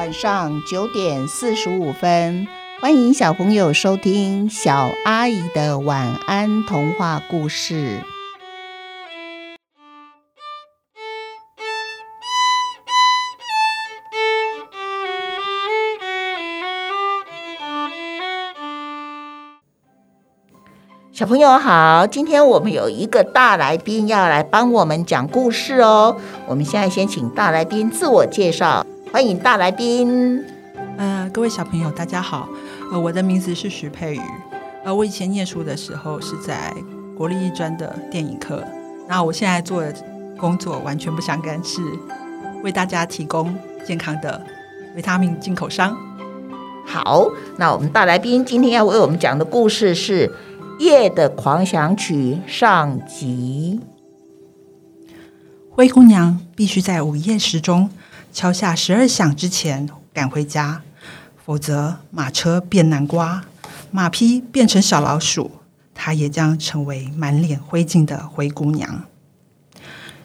晚上九点四十五分，欢迎小朋友收听小阿姨的晚安童话故事。小朋友好，今天我们有一个大来宾要来帮我们讲故事哦。我们现在先请大来宾自我介绍，欢迎大来宾。呃，各位小朋友，大家好。呃，我的名字是徐佩瑜。呃，我以前念书的时候是在国立艺专的电影课。那我现在做的工作完全不相干，是为大家提供健康的维他命进口商。好，那我们大来宾今天要为我们讲的故事是。夜的狂想曲上集。灰姑娘必须在午夜时钟敲下十二响之前赶回家，否则马车变南瓜，马匹变成小老鼠，她也将成为满脸灰烬的灰姑娘。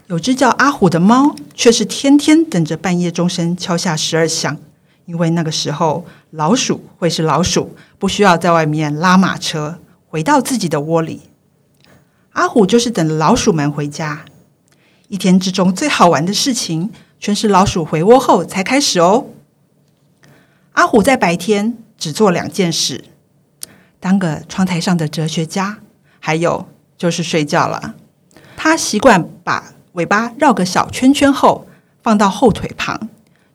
有只叫阿虎的猫，却是天天等着半夜钟声敲下十二响，因为那个时候老鼠会是老鼠，不需要在外面拉马车。回到自己的窝里，阿虎就是等老鼠们回家。一天之中最好玩的事情，全是老鼠回窝后才开始哦。阿虎在白天只做两件事：当个窗台上的哲学家，还有就是睡觉了。他习惯把尾巴绕个小圈圈后，放到后腿旁，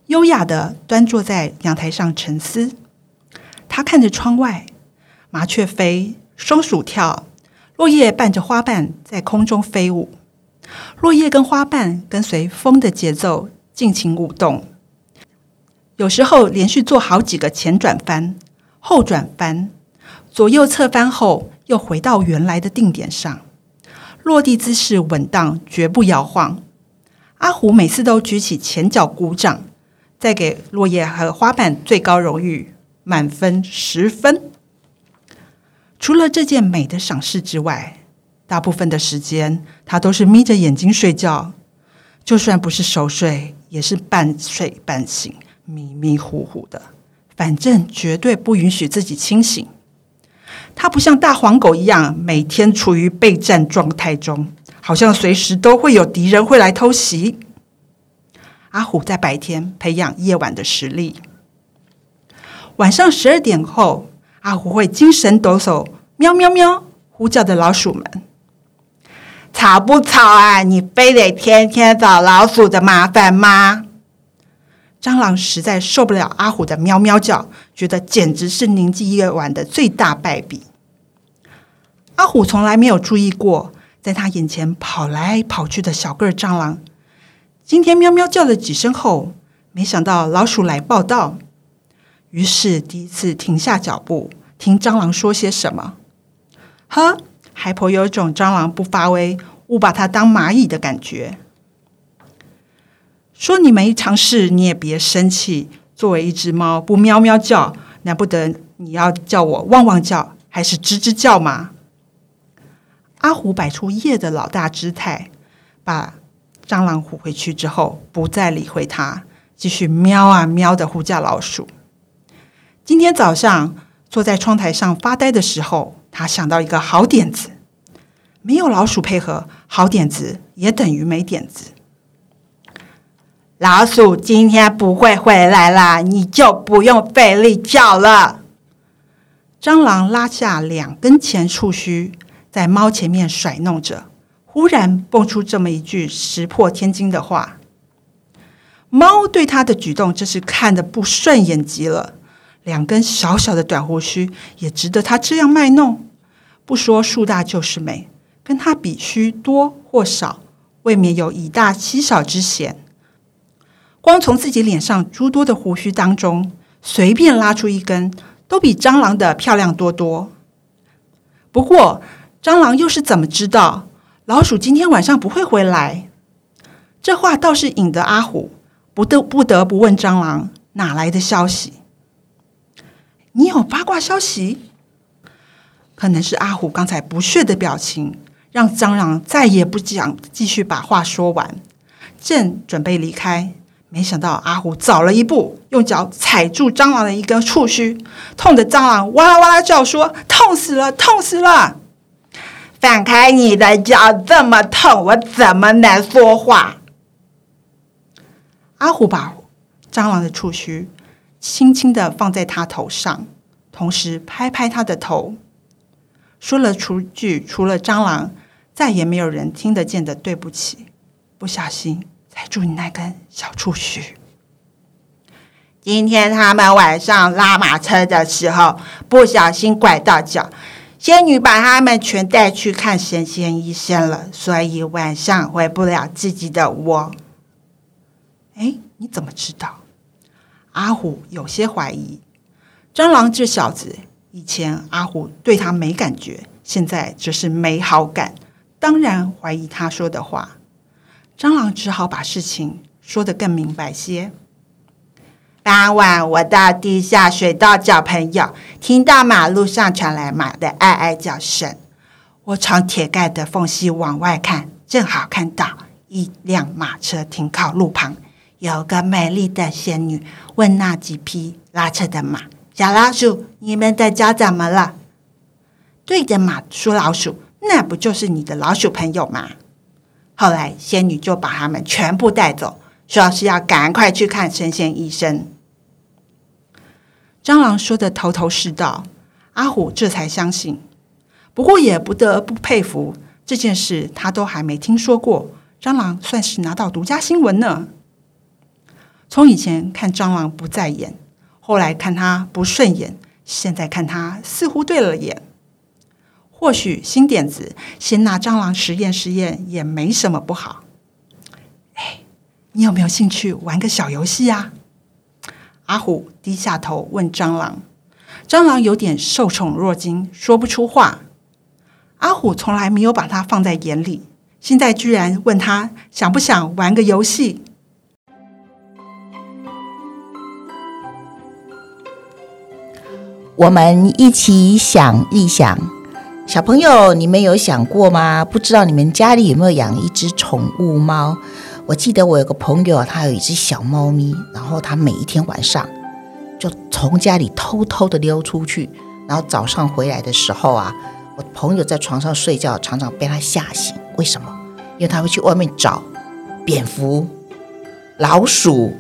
优雅的端坐在阳台上沉思。他看着窗外，麻雀飞。松鼠跳，落叶伴着花瓣在空中飞舞，落叶跟花瓣跟随风的节奏尽情舞动。有时候连续做好几个前转翻、后转翻，左右侧翻后又回到原来的定点上，落地姿势稳当，绝不摇晃。阿虎每次都举起前脚鼓掌，再给落叶和花瓣最高荣誉，满分十分。除了这件美的赏识之外，大部分的时间他都是眯着眼睛睡觉，就算不是熟睡，也是半睡半醒，迷迷糊糊的。反正绝对不允许自己清醒。他不像大黄狗一样，每天处于备战状态中，好像随时都会有敌人会来偷袭。阿虎在白天培养夜晚的实力，晚上十二点后。阿虎会精神抖擞，喵喵喵呼叫的老鼠们，吵不吵啊？你非得天天找老鼠的麻烦吗？蟑螂实在受不了阿虎的喵喵叫，觉得简直是宁静夜晚的最大败笔。阿虎从来没有注意过，在他眼前跑来跑去的小个儿蟑螂，今天喵喵叫了几声后，没想到老鼠来报道。于是第一次停下脚步，听蟑螂说些什么。呵，还颇有种蟑螂不发威，误把它当蚂蚁的感觉。说你没尝试，你也别生气。作为一只猫，不喵喵叫，难不得你要叫我汪汪叫，还是吱吱叫吗？阿虎摆出夜的老大姿态，把蟑螂唬回去之后，不再理会它，继续喵啊喵的呼叫老鼠。今天早上坐在窗台上发呆的时候，他想到一个好点子。没有老鼠配合，好点子也等于没点子。老鼠今天不会回来啦，你就不用费力叫了。蟑螂拉下两根前触须，在猫前面甩弄着，忽然蹦出这么一句石破天惊的话。猫对他的举动真是看得不顺眼极了。两根小小的短胡须也值得他这样卖弄。不说树大就是美，跟他比须多或少，未免有以大欺小之嫌。光从自己脸上诸多的胡须当中，随便拉出一根，都比蟑螂的漂亮多多。不过，蟑螂又是怎么知道老鼠今天晚上不会回来？这话倒是引得阿虎不得不得不问蟑螂哪来的消息。你有八卦消息？可能是阿虎刚才不屑的表情，让蟑螂再也不想继续把话说完。正准备离开，没想到阿虎早了一步，用脚踩住蟑螂的一根触须，痛得蟑螂哇啦哇啦叫，说：“痛死了，痛死了！”放开你的脚，这么痛，我怎么能说话？阿虎把蟑螂的触须轻轻的放在他头上，同时拍拍他的头，说了出句除了蟑螂再也没有人听得见的对不起。不小心。踩住你那根小触须。今天他们晚上拉马车的时候，不小心拐到脚，仙女把他们全带去看神仙医生了，所以晚上回不了自己的窝。哎，你怎么知道？阿虎有些怀疑，蟑螂这小子以前阿虎对他没感觉，现在则是没好感，当然怀疑他说的话。蟑螂只好把事情说得更明白些。当晚，我到地下水道找朋友，听到马路上传来马的哀哀叫声。我从铁盖的缝隙往外看，正好看到一辆马车停靠路旁，有个美丽的仙女问那几匹拉车的马：“小老鼠，你们的脚怎么了？”对着马说：“老鼠，那不就是你的老鼠朋友吗？”后来，仙女就把他们全部带走，说是要赶快去看神仙医生。蟑螂说的头头是道，阿虎这才相信。不过也不得不佩服，这件事他都还没听说过，蟑螂算是拿到独家新闻呢。从以前看蟑螂不在眼，后来看他不顺眼，现在看他似乎对了眼。或许新点子，先拿蟑螂实验实验也没什么不好。哎，你有没有兴趣玩个小游戏啊？阿虎低下头问蟑螂。蟑螂有点受宠若惊，说不出话。阿虎从来没有把他放在眼里，现在居然问他想不想玩个游戏。我们一起想一想。小朋友，你们有想过吗？不知道你们家里有没有养一只宠物猫？我记得我有个朋友，他有一只小猫咪，然后他每一天晚上就从家里偷偷的溜出去，然后早上回来的时候啊，我朋友在床上睡觉，常常被他吓醒。为什么？因为他会去外面找蝙蝠、老鼠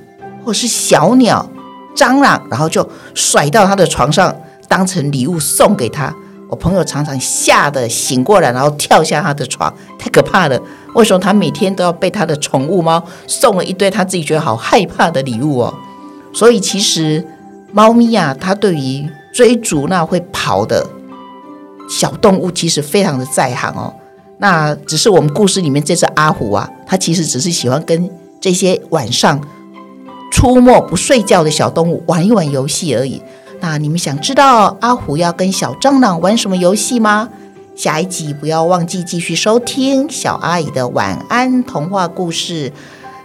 或是小鸟、蟑螂，然后就甩到他的床上，当成礼物送给他。我朋友常常吓得醒过来，然后跳下他的床，太可怕了。为什么他每天都要被他的宠物猫送了一堆他自己觉得好害怕的礼物哦？所以其实猫咪啊，它对于追逐那会跑的小动物，其实非常的在行哦。那只是我们故事里面这只阿虎啊，它其实只是喜欢跟这些晚上出没不睡觉的小动物玩一玩游戏而已。那你们想知道阿虎要跟小蟑螂玩什么游戏吗？下一集不要忘记继续收听小阿姨的晚安童话故事。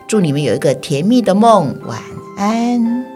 祝你们有一个甜蜜的梦，晚安。